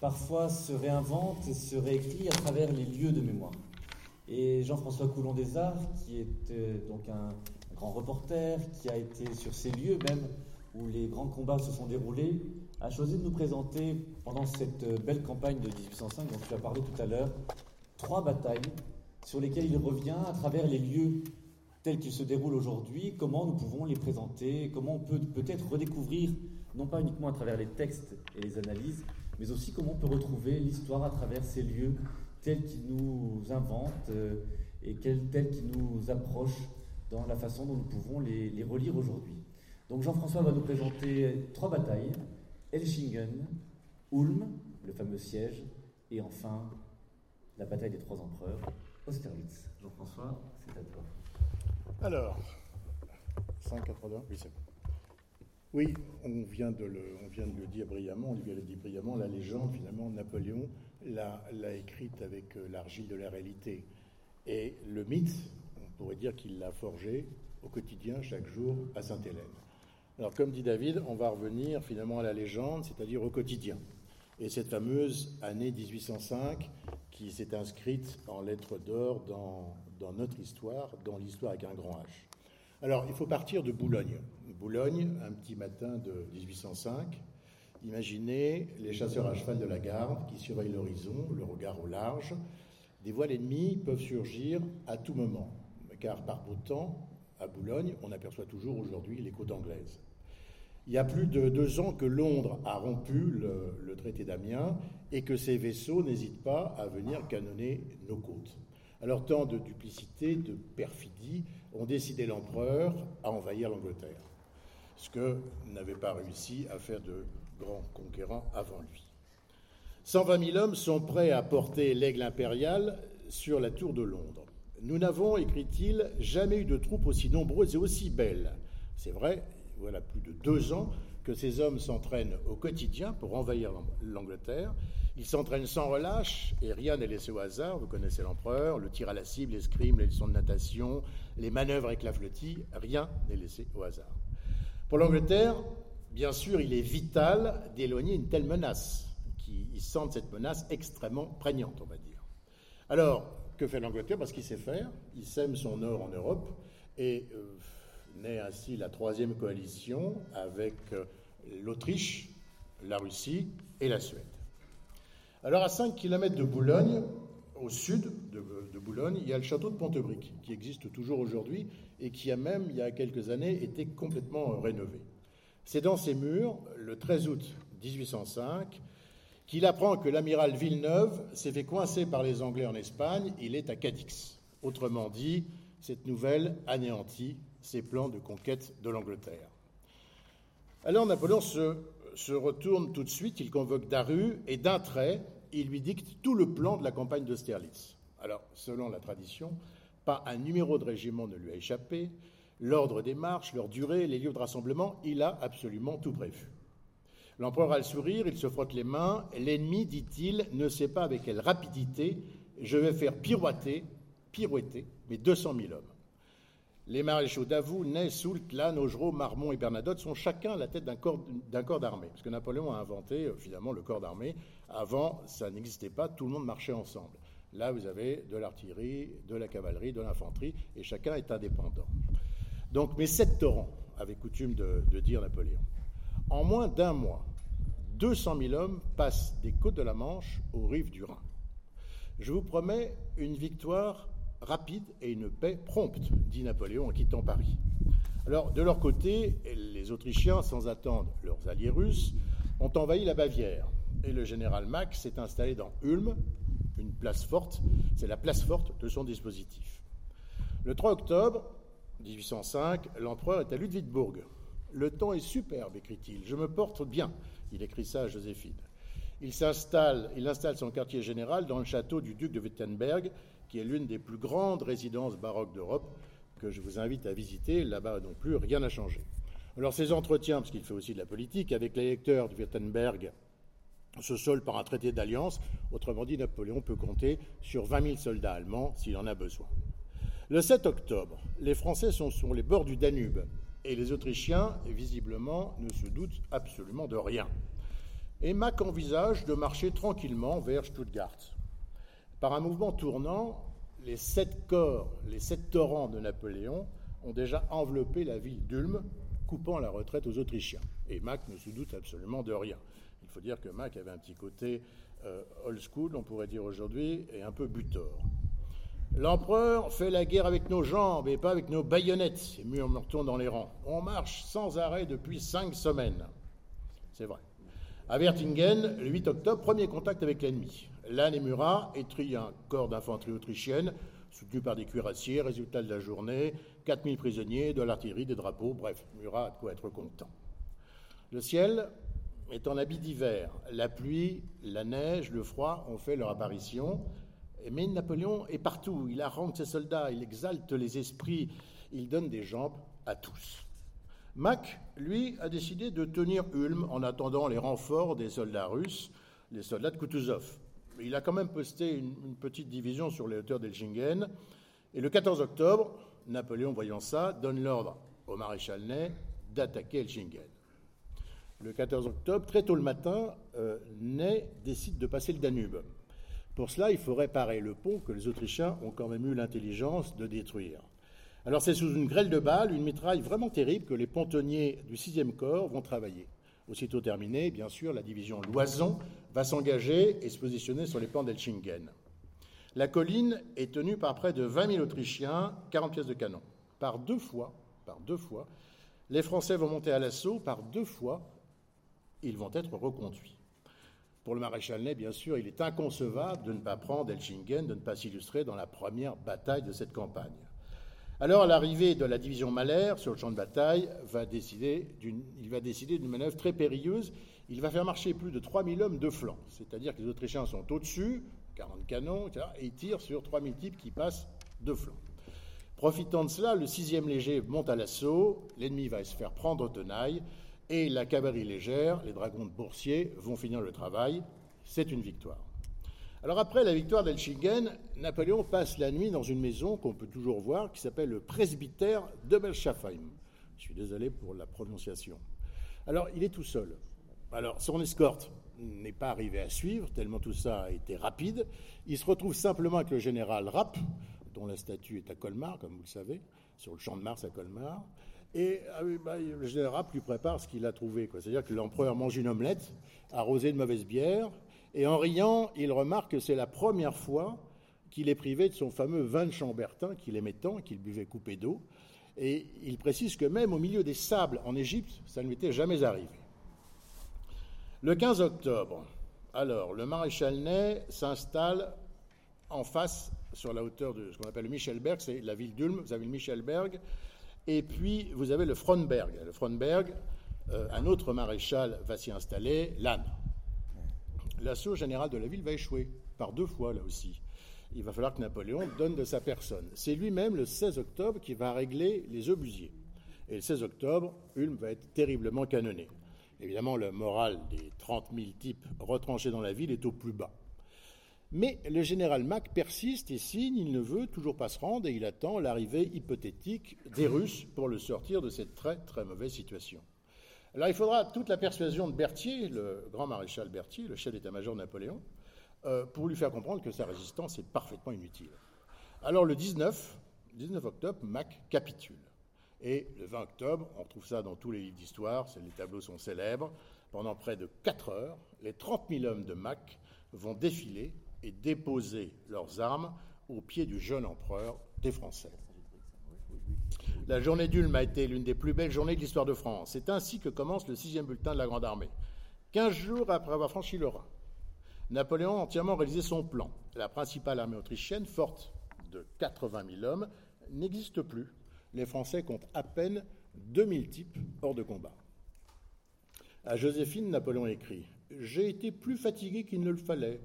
parfois, se réinvente et se réécrit à travers les lieux de mémoire. Et Jean-François Coulon des Arts, qui est euh, donc un, grand reporter, qui a été sur ces lieux même où les grands combats se sont déroulés, a choisi de nous présenter, pendant cette euh, belle campagne de 1805 dont tu as parlé tout à l'heure, trois batailles sur lesquelles il revient à travers les lieux tels qu'ils se déroulent aujourd'hui, comment nous pouvons les présenter, comment on peut peut-être redécouvrir, non pas uniquement à travers les textes et les analyses, mais aussi comment on peut retrouver l'histoire à travers ces lieux tels qu'ils nous inventent euh, et tels qu'ils nous approchent dans la façon dont nous pouvons les, relire aujourd'hui. Donc Jean-François va nous présenter trois batailles, Elchingen, Ulm, le fameux siège, et enfin la bataille des trois empereurs, Austerlitz. Jean-François, c'est à toi. Alors, 5,80, oui, c'est bon. Oui, on vient, de le, on vient de le dire brillamment, la légende, finalement, Napoléon l'a écrite avec euh, l'argile de la réalité. Et le mythe, on pourrait dire qu'il l'a forgé au quotidien, chaque jour, à Sainte-Hélène. Alors, comme dit David, on va revenir finalement à la légende, c'est-à-dire au quotidien. Et cette fameuse année 1805 qui s'est inscrite en lettres d'or dans notre histoire, dans l'histoire avec un grand H. Alors, il faut partir de Boulogne. Boulogne, un petit matin de 1805. Imaginez les chasseurs à cheval de la garde qui surveillent l'horizon, le regard au large. Des voiles ennemies peuvent surgir à tout moment, car par beau temps, à Boulogne, on aperçoit toujours aujourd'hui les côtes anglaises. Il y a plus de deux ans que Londres a rompu le, traité d'Amiens et que ces vaisseaux n'hésitent pas à venir canonner nos côtes. Alors tant de duplicité, de perfidie ont décidé l'empereur à envahir l'Angleterre, ce que n'avait pas réussi à faire de grands conquérants avant lui. 120 000 hommes sont prêts à porter l'aigle impérial sur la tour de Londres. Nous n'avons, écrit-il, jamais eu de troupes aussi nombreuses et aussi belles. C'est vrai, voilà plus de deux ans que ces hommes s'entraînent au quotidien pour envahir l'Angleterre. Ils s'entraînent sans relâche et rien n'est laissé au hasard. Vous connaissez l'empereur, le tir à la cible, l'escrime, les leçons de natation, les manœuvres avec la flottille, rien n'est laissé au hasard. Pour l'Angleterre, bien sûr, il est vital d'éloigner une telle menace, qui ils sentent cette menace extrêmement prégnante, on va dire. Alors, que fait l'Angleterre? Parce qu'il sait faire, il sème son or en Europe et euh, naît ainsi la troisième coalition avec euh, l'Autriche, la Russie et la Suède. Alors, à 5 km de Boulogne, au sud de, Boulogne, il y a le château de Pontebric, qui existe toujours aujourd'hui et qui a même, il y a quelques années, été complètement euh, rénové. C'est dans ces murs, le 13 août 1805, qu'il apprend que l'amiral Villeneuve s'est fait coincer par les Anglais en Espagne, il est à Cadix. Autrement dit, cette nouvelle anéantit ses plans de conquête de l'Angleterre. Alors Napoléon se, se, retourne tout de suite, il convoque Daru et d'un trait, il lui dicte tout le plan de la campagne d'Austerlitz. Alors, selon la tradition, pas un numéro de régiment ne lui a échappé, l'ordre des marches, leur durée, les lieux de rassemblement, il a absolument tout prévu. L'empereur a le sourire, il se frotte les mains. L'ennemi, dit-il, ne sait pas avec quelle rapidité je vais faire pirouetter, pirouetter mes 200 000 hommes. Les maréchaux Davout, Ney, Soult, Lannes, Augereau, Marmont et Bernadotte sont chacun la tête d'un corps, d'armée. Parce que Napoléon a inventé finalement le corps d'armée. Avant, ça n'existait pas, tout le monde marchait ensemble. Là, vous avez de l'artillerie, de la cavalerie, de l'infanterie, et chacun est indépendant. Donc, mes sept torrents, avait coutume de dire Napoléon. En moins d'un mois, 200 000 hommes passent des côtes de la Manche aux rives du Rhin. Je vous promets une victoire rapide et une paix prompte, dit Napoléon en quittant Paris. Alors, de leur côté, les Autrichiens, sans attendre leurs alliés russes, ont envahi la Bavière. Et le général Mack s'est installé dans Ulm, une place forte, c'est la place forte de son dispositif. Le 3 octobre 1805, l'empereur est à Ludwigsburg, Le temps est superbe, écrit-il. Je me porte bien. Il écrit ça à Joséphine. Il il installe son quartier général dans le château du duc de Wittenberg, qui est l'une des plus grandes résidences baroques d'Europe, que je vous invite à visiter. Là-bas non plus, rien n'a changé. Alors ses entretiens, parce qu'il fait aussi de la politique, avec l'électeur de Wittenberg se solde par un traité d'alliance. Autrement dit, Napoléon peut compter sur 20 000 soldats allemands s'il en a besoin. Le 7 octobre, les Français sont sur les bords du Danube et les Autrichiens, visiblement, ne se doutent absolument de rien. Et Mack envisage de marcher tranquillement vers Stuttgart. Par un mouvement tournant, les sept corps, les sept torrents de Napoléon ont déjà enveloppé la ville d'Ulm, coupant la retraite aux Autrichiens. Et Mack ne se doute absolument de rien. Il faut dire que Mack avait un petit côté euh, old school, on pourrait dire aujourd'hui, et un peu butor. L'empereur fait la guerre avec nos jambes et pas avec nos baïonnettes, et murmure-t-on dans les rangs. On marche sans arrêt depuis cinq semaines. C'est vrai. À Wertingen, le 8 octobre, premier contact avec l'ennemi. Et Murat étruit un corps d'infanterie autrichienne, soutenu par des cuirassiers, résultat de la journée, 4000 prisonniers, de l'artillerie, des drapeaux, bref, Murat a de quoi être content. Le ciel est en habit d'hiver. La pluie, la neige, le froid ont fait leur apparition. Mais Napoléon est partout. Il harangue ses soldats, il exalte les esprits, il donne des jambes à tous. Mack, lui, a décidé de tenir Ulm en attendant les renforts des soldats russes, les soldats de Kutuzov. Il a quand même posté une, petite division sur les hauteurs d'Elchingen. Et le 14 octobre, Napoléon, voyant ça, donne l'ordre au maréchal Ney d'attaquer Elchingen. Le 14 octobre, très tôt le matin, euh, Ney décide de passer le Danube. Pour cela, il faut réparer le pont que les Autrichiens ont quand même eu l'intelligence de détruire. Alors c'est sous une grêle de balles, une mitraille vraiment terrible que les pontonniers du 6e corps vont travailler. Aussitôt terminé, bien sûr, la division Loison va s'engager et se positionner sur les plans d'Elchingen. La colline est tenue par près de 20 000 Autrichiens, 40 pièces de canon. Par deux fois, par deux fois, les Français vont monter à l'assaut. Par deux fois, ils vont être reconduits. Pour le maréchal Ney, bien sûr, il est inconcevable de ne pas prendre Elchingen, de ne pas s'illustrer dans la première bataille de cette campagne. Alors, l'arrivée de la division Malher sur le champ de bataille, va décider il va décider d'une manœuvre très périlleuse. Il va faire marcher plus de 3000 hommes de flanc, c'est-à-dire que les Autrichiens sont au-dessus, 40 canons, etc., et ils tirent sur 3000 types qui passent de flanc. Profitant de cela, le 6e léger monte à l'assaut, l'ennemi va se faire prendre tenaille, et la cavalerie légère, les dragons de Boursier, vont finir le travail. C'est une victoire. Alors après la victoire d'Elchingen, Napoléon passe la nuit dans une maison qu'on peut toujours voir, qui s'appelle le presbytère de Belschafheim. Je suis désolé pour la prononciation. Alors il est tout seul. Alors son escorte n'est pas arrivé à suivre, tellement tout ça a été rapide. Il se retrouve simplement avec le général Rapp, dont la statue est à Colmar, comme vous le savez, sur le champ de Mars à Colmar. Et ah bah, le général lui prépare ce qu'il a trouvé. C'est-à-dire que l'empereur mange une omelette arrosée de mauvaise bière, et en riant, il remarque que c'est la première fois qu'il est privé de son fameux vin de Chambertin qu'il aimait tant, qu'il buvait coupé d'eau. Et il précise que même au milieu des sables en Égypte, ça ne lui était jamais arrivé. Le 15 octobre, alors, le maréchal Ney s'installe en face, sur la hauteur de ce qu'on appelle le Michelberg, c'est la ville d'Ulm, vous avez le Michelberg, et puis, vous avez le Fronberg. Le Fronberg, euh, un autre maréchal va s'y installer, Lannes. L'assaut général de la ville va échouer, par deux fois là aussi. Il va falloir que Napoléon donne de sa personne. C'est lui-même, le 16 octobre, qui va régler les obusiers. Et le 16 octobre, Ulm va être terriblement canonné. Évidemment, le moral des 30 000 types retranchés dans la ville est au plus bas. Mais le général Mack persiste et signe, il ne veut toujours pas se rendre et il attend l'arrivée hypothétique des Russes pour le sortir de cette très très mauvaise situation. Alors il faudra toute la persuasion de Berthier, le grand maréchal Berthier, le chef d'état-major de Napoléon, euh, pour lui faire comprendre que sa résistance est parfaitement inutile. Alors le 19, 19 octobre, Mack capitule. Et le 20 octobre, on trouve ça dans tous les livres d'histoire, les tableaux sont célèbres, pendant près de 4 heures, les 30 000 hommes de Mack vont défiler et déposer leurs armes aux pieds du jeune empereur des Français. La journée d'Ulm a été l'une des plus belles journées de l'histoire de France. C'est ainsi que commence le sixième bulletin de la Grande Armée. Quinze jours après avoir franchi le Rhin, Napoléon a entièrement réalisé son plan. La principale armée autrichienne, forte de 80 000 hommes, n'existe plus. Les Français comptent à peine 2000 types hors de combat. À Joséphine, Napoléon écrit J'ai été plus fatigué qu'il ne le fallait.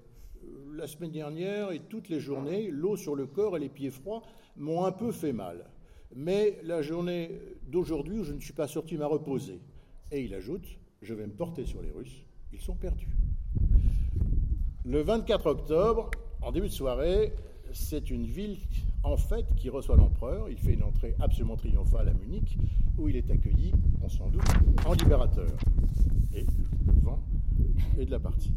La semaine dernière et toutes les journées, l'eau sur le corps et les pieds froids m'ont un peu fait mal. Mais la journée d'aujourd'hui où je ne suis pas sorti m'a reposé. Et il ajoute Je vais me porter sur les Russes, ils sont perdus. Le 24 octobre, en début de soirée, c'est une ville en fait qui reçoit l'empereur. Il fait une entrée absolument triomphale à Munich, où il est accueilli, on s'en doute, en libérateur. Et le vent est de la partie.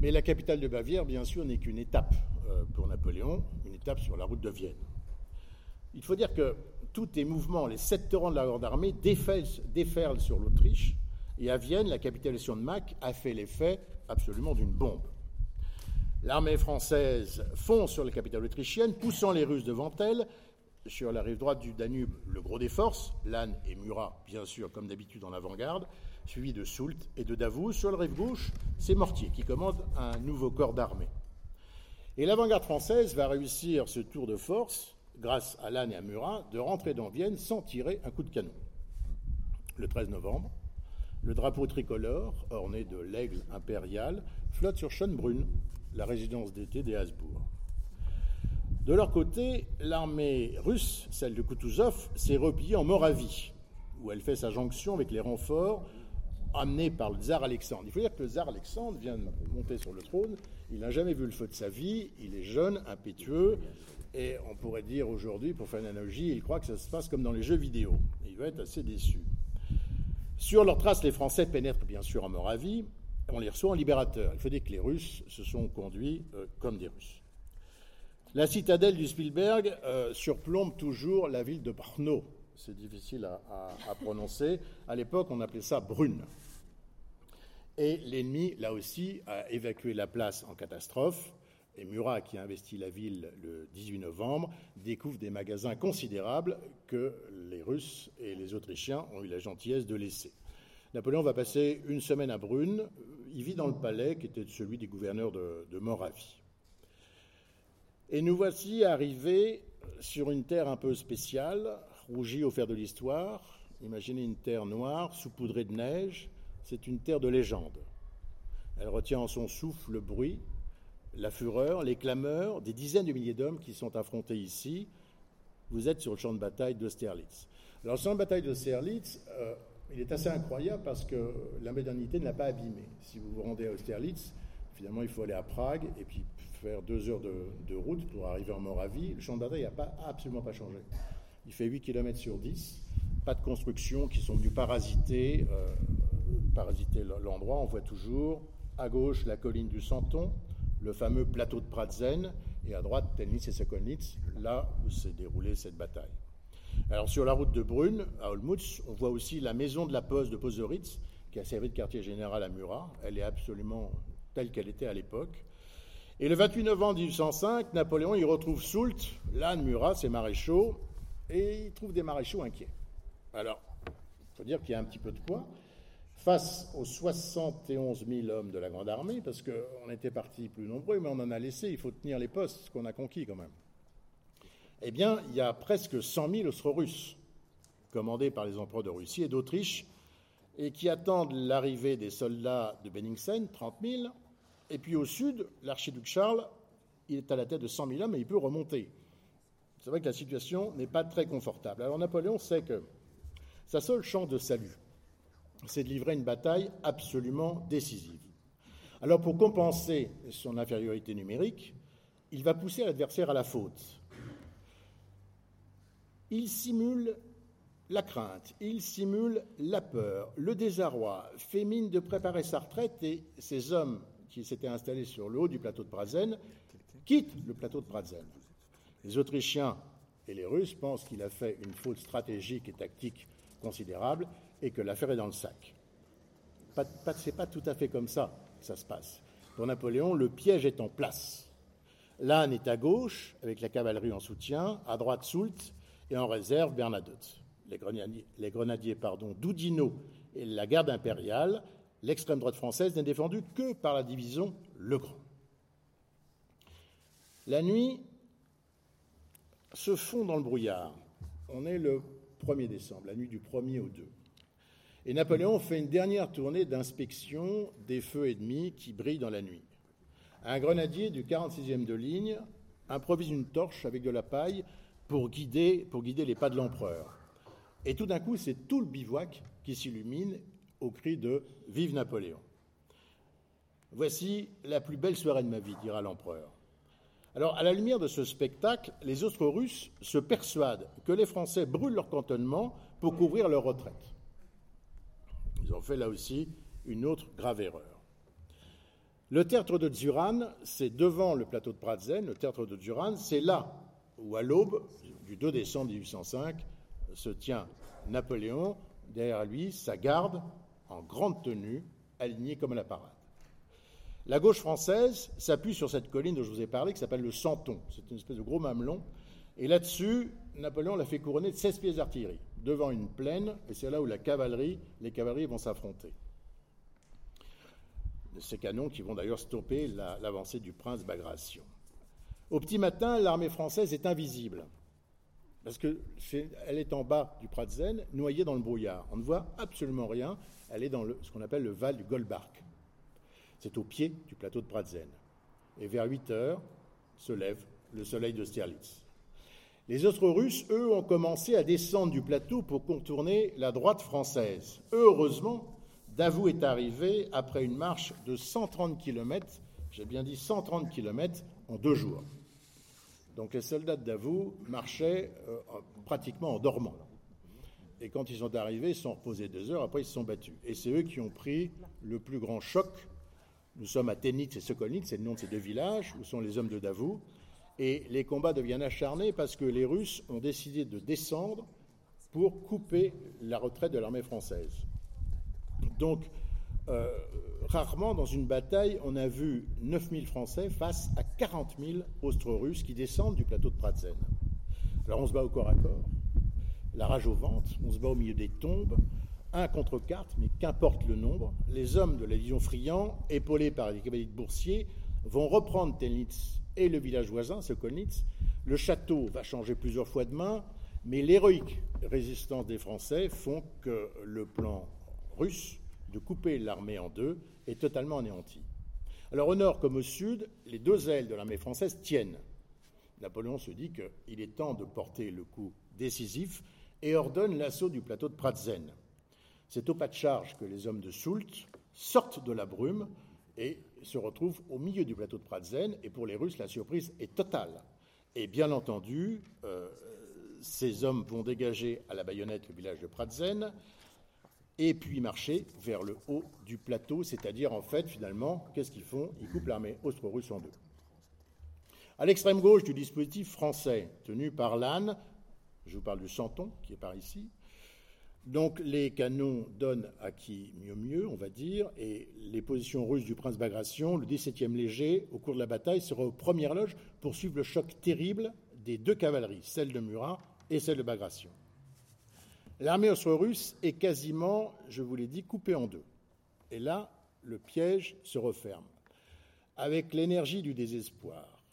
Mais la capitale de Bavière, bien sûr, n'est qu'une étape euh, pour Napoléon, une étape sur la route de Vienne. Il faut dire que tous les mouvements, les sept torrents de la Grande Armée déferlent sur l'Autriche, et à Vienne, la capitulation de Mack a fait l'effet absolument d'une bombe. L'armée française fonce sur la capitale autrichienne, poussant les Russes devant elle. Sur la rive droite du Danube, le gros des forces, Lannes et Murat, bien sûr, comme d'habitude en avant-garde, suivi de Soult et de Davout. Sur la rive gauche, c'est Mortier qui commande un nouveau corps d'armée. Et l'avant-garde française va réussir ce tour de force, grâce à Lannes et à Murat, de rentrer dans Vienne sans tirer un coup de canon. Le 13 novembre, le drapeau tricolore, orné de l'aigle impérial, flotte sur Schönbrunn, la résidence d'été des Habsbourg. De leur côté, l'armée russe, celle de Kutuzov, s'est repliée en Moravie, où elle fait sa jonction avec les renforts amenés par le tsar Alexandre. Il faut dire que le tsar Alexandre vient de monter sur le trône, il n'a jamais vu le feu de sa vie, il est jeune, impétueux, et on pourrait dire aujourd'hui, pour faire une analogie, il croit que ça se passe comme dans les jeux vidéo. Il va être assez déçu. Sur leurs traces, les Français pénètrent bien sûr en Moravie, on les reçoit en libérateurs. Il faut dire que les Russes se sont conduits euh, comme des Russes. La citadelle du Spielberg euh, surplombe toujours la ville de Brno. C'est difficile à, prononcer. À l'époque, on appelait ça Brune. Et l'ennemi, là aussi, a évacué la place en catastrophe. Et Murat, qui a investi la ville le 18 novembre, découvre des magasins considérables que les Russes et les Autrichiens ont eu la gentillesse de laisser. Napoléon va passer une semaine à Brune. Il vit dans le palais qui était celui des gouverneurs de, Moravie. Et nous voici arrivés sur une terre un peu spéciale, rougie au fer de l'histoire. Imaginez une terre noire, saupoudrée de neige. C'est une terre de légende. Elle retient en son souffle le bruit, la fureur, les clameurs des dizaines de milliers d'hommes qui sont affrontés ici. Vous êtes sur le champ de bataille d'Austerlitz. Alors, le champ de bataille d'Austerlitz, euh, il est assez incroyable parce que la modernité ne l'a pas abîmé. Si vous vous rendez à Austerlitz, finalement, il faut aller à Prague et puis faire deux heures de, route pour arriver en Moravie. Le champ de bataille n'a pas, absolument pas changé. Il fait 8 km sur 10. Pas de constructions qui sont venues parasiter, euh, parasiter l'endroit. On voit toujours à gauche la colline du Santon, le fameux plateau de Pratzen, et à droite Telnitz et Sokolnitz, là où s'est déroulée cette bataille. Alors sur la route de Brune, à Olmutz, on voit aussi la maison de la poste de Poseritz, qui a servi de quartier général à Murat. Elle est absolument telle qu'elle était à l'époque. Et le 28 novembre 1805, Napoléon y retrouve Soult, l'âne Murat, ses maréchaux, et il trouve des maréchaux inquiets. Alors, il faut dire qu'il y a un petit peu de quoi. Face aux 71 000 hommes de la Grande Armée, parce qu'on était partis plus nombreux, mais on en a laissé, il faut tenir les postes qu'on a conquis quand même eh bien, il y a presque 100 000 Austro-Russes, commandés par les empereurs de Russie et d'Autriche, et qui attendent l'arrivée des soldats de Benningsen, 30 000. Et puis au sud, l'archiduc Charles, il est à la tête de 100 000 hommes et il peut remonter. C'est vrai que la situation n'est pas très confortable. Alors Napoléon sait que sa seule chance de salut, c'est de livrer une bataille absolument décisive. Alors pour compenser son infériorité numérique, il va pousser l'adversaire à la faute il simule la crainte, il simule la peur, le désarroi, fait mine de préparer sa retraite et ces hommes qui s'étaient installés sur le haut du plateau de Prazen quittent le plateau de Prazen. Les Autrichiens et les Russes pensent qu'il a fait une faute stratégique et tactique considérable et que l'affaire est dans le sac. Ce n'est pas tout à fait comme ça que ça se passe. Pour Napoléon, le piège est en place. L'âne est à gauche, avec la cavalerie en soutien, à droite Soult, et en réserve Bernadotte. Les grenadiers, pardon, d'Oudinot et la garde impériale, l'extrême droite française n'est défendue que par la division Legrand. La nuit se fond dans le brouillard. On est le 1er décembre, la nuit du 1er au 2. Et Napoléon fait une dernière tournée d'inspection des feux ennemis qui brillent dans la nuit. Un grenadier du 46e de ligne improvise une torche avec de la paille pour guider, pour guider les pas de l'empereur. Et tout d'un coup, c'est tout le bivouac qui s'illumine au cri de Vive Napoléon. Voici la plus belle soirée de ma vie, dira l'empereur. Alors, à la lumière de ce spectacle, les autres Russes se persuadent que les Français brûlent leur cantonnement pour couvrir leur retraite. Ils ont fait là aussi une autre grave erreur. Le théâtre de Zuran, c'est devant le plateau de Pratzen, le théâtre de Zuran, c'est là où, à l'aube du 2 décembre 1805, se tient Napoléon, derrière lui, sa garde, en grande tenue, alignée comme à la parade. La gauche française s'appuie sur cette colline dont je vous ai parlé, qui s'appelle le Santon. C'est une espèce de gros mamelon. Et là-dessus, Napoléon l'a fait couronner de 16 pièces d'artillerie, devant une plaine, et c'est là où la cavalerie, les cavaleries vont s'affronter. Ces canons qui vont d'ailleurs stopper l'avancée du prince Bagration. Au petit matin, l'armée française est invisible, parce qu'elle est, en bas du Pratzen, noyée dans le brouillard. On ne voit absolument rien. Elle est dans ce qu'on appelle le val du Goldbach. C'est au pied du plateau de Pratzen. Et vers 8 heures se lève le soleil de Sterlitz. Les autres Russes, eux, ont commencé à descendre du plateau pour contourner la droite française. Heureusement, Davout est arrivé après une marche de 130 km, j'ai bien dit 130 km, en deux jours. Donc les soldats de Davout marchaient euh, pratiquement en dormant. Et quand ils sont arrivés, ils sont reposés deux heures, après ils se sont battus. Et c'est eux qui ont pris le plus grand choc nous sommes à Tenitz et Sokolnitz, c'est le nom de ces deux villages, où sont les hommes de Davout. Et les combats deviennent acharnés parce que les Russes ont décidé de descendre pour couper la retraite de l'armée française. Donc, euh, rarement dans une bataille, on a vu 9000 Français face à 40 000 Austro-Russes qui descendent du plateau de Pratzen. Alors on se bat au corps à corps, la rage au ventre, on se bat au milieu des tombes, un contre quatre, mais qu'importe le nombre, les hommes de la Légion Friand, épaulés par les cavaliers de Boursier, vont reprendre Telnitz et le village voisin, Sokolnitz. Le château va changer plusieurs fois de main, mais l'héroïque résistance des Français font que le plan russe de couper l'armée en deux est totalement anéanti. Alors au nord comme au sud, les deux ailes de l'armée française tiennent. Napoléon se dit qu'il est temps de porter le coup décisif et ordonne l'assaut du plateau de Pratzen. C'est au pas de charge que les hommes de Soult sortent de la brume et se retrouvent au milieu du plateau de Pratzen. Et pour les Russes, la surprise est totale. Et bien entendu, euh, ces hommes vont dégager à la baïonnette le village de Pratzen et puis marcher vers le haut du plateau, c'est-à-dire en fait, finalement, qu'est-ce qu'ils font? Ils coupent l'armée austro-russe en deux. À l'extrême gauche du dispositif français, tenu par l'âne, je vous parle du Santon, qui est par ici, donc les canons donnent à qui mieux mieux, on va dire, et les positions russes du prince Bagration, le 17e léger, au cours de la bataille, sera aux premières loges pour suivre le choc terrible des deux cavaleries, celle de Murat et celle de Bagration. L'armée austro-russe est quasiment, je vous l'ai dit, coupée en deux. Et là, le piège se referme. Avec l'énergie du désespoir,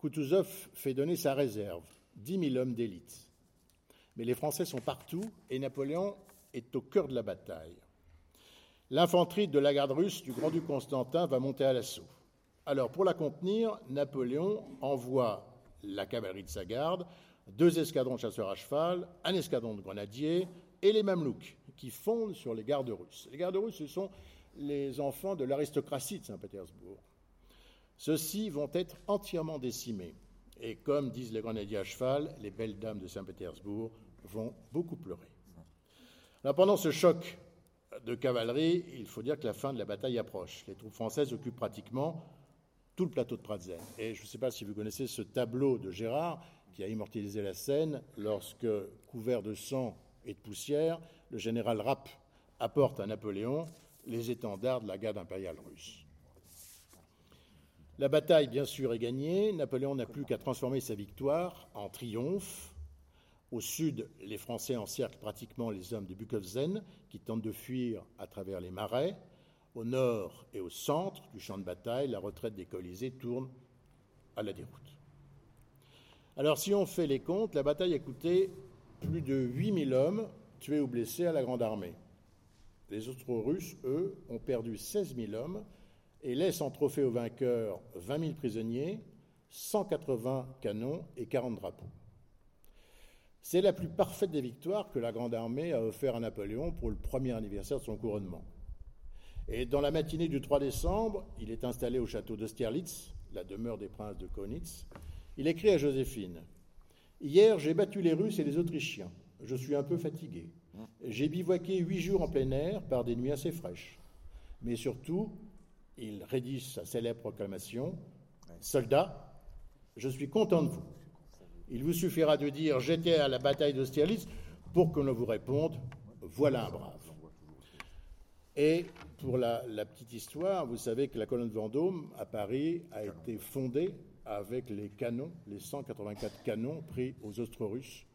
Kutuzov fait donner sa réserve, 10 000 hommes d'élite. Mais les Français sont partout et Napoléon est au cœur de la bataille. L'infanterie de la garde russe du grand-duc Constantin va monter à l'assaut. Alors, pour la contenir, Napoléon envoie la cavalerie de sa garde, deux escadrons de chasseurs à cheval, un escadron de grenadiers et les Mamelouks qui fondent sur les gardes russes. Les gardes russes, ce sont les enfants de l'aristocratie de Saint-Pétersbourg. Ceux-ci vont être entièrement décimés. Et comme disent les grenadiers à cheval, les belles dames de Saint-Pétersbourg vont beaucoup pleurer. pendant ce choc de cavalerie, il faut dire que la fin de la bataille approche. Les troupes françaises occupent pratiquement tout le plateau de Pratzen. Et je ne sais pas si vous connaissez ce tableau de Gérard qui a immortalisé la scène lorsque, couvert de sang et de poussière, le général Rapp apporte à Napoléon les étendards de la garde impériale russe. La bataille, bien sûr, est gagnée. Napoléon n'a plus qu'à transformer sa victoire en triomphe au sud, les Français encerclent pratiquement les hommes de Bukovzen qui tentent de fuir à travers les marais. Au nord et au centre du champ de bataille, la retraite des Colisées tourne à la déroute. Alors si on fait les comptes, la bataille a coûté plus de 8000 hommes tués ou blessés à la Grande Armée. Les Austro-Russes, eux, ont perdu 16 000 hommes et laissent en trophée aux vainqueurs 20 000 prisonniers, 180 canons et 40 drapeaux. C'est la plus parfaite des victoires que la Grande Armée a offert à Napoléon pour le premier anniversaire de son couronnement. Et dans la matinée du 3 décembre, il est installé au château d'Austerlitz, la demeure des princes de Konitz. Il écrit à Joséphine Hier, j'ai battu les Russes et les Autrichiens. Je suis un peu fatigué. J'ai bivouaqué huit jours en plein air par des nuits assez fraîches. Mais surtout, il rédige sa célèbre proclamation Soldats, je suis content de vous. Il vous suffira de dire J'étais à la bataille d'Austerlitz pour qu'on vous réponde Voilà un brave. Et pour la, petite histoire, vous savez que la colonne Vendôme à Paris a été fondée avec les canons, les 184 canons pris aux Austro-Russes.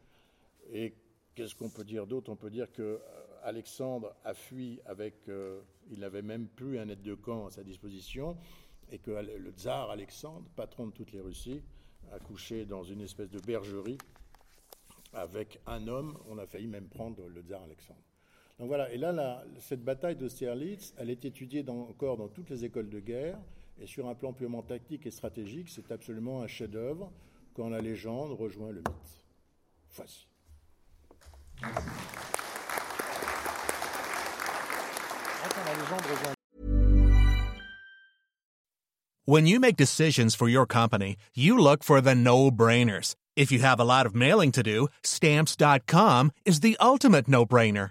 Et qu'est-ce qu'on peut dire d'autre? On peut dire que euh, Alexandre a fui avec. Euh, il n'avait même plus un aide de camp à sa disposition et que le tsar Alexandre, patron de toutes les Russies, a couché dans une espèce de bergerie avec un homme. On a failli même prendre le tsar Alexandre. Donc voilà, et là, cette bataille d'Austerlitz, elle est étudiée encore dans toutes les écoles de guerre, et sur un plan purement tactique et stratégique, c'est absolument un chef-d'œuvre quand la légende rejoint le mythe. Voici. When you make decisions for your company, you look for the no-brainers. If you have a lot of mailing to do, stamps.com is the ultimate no-brainer.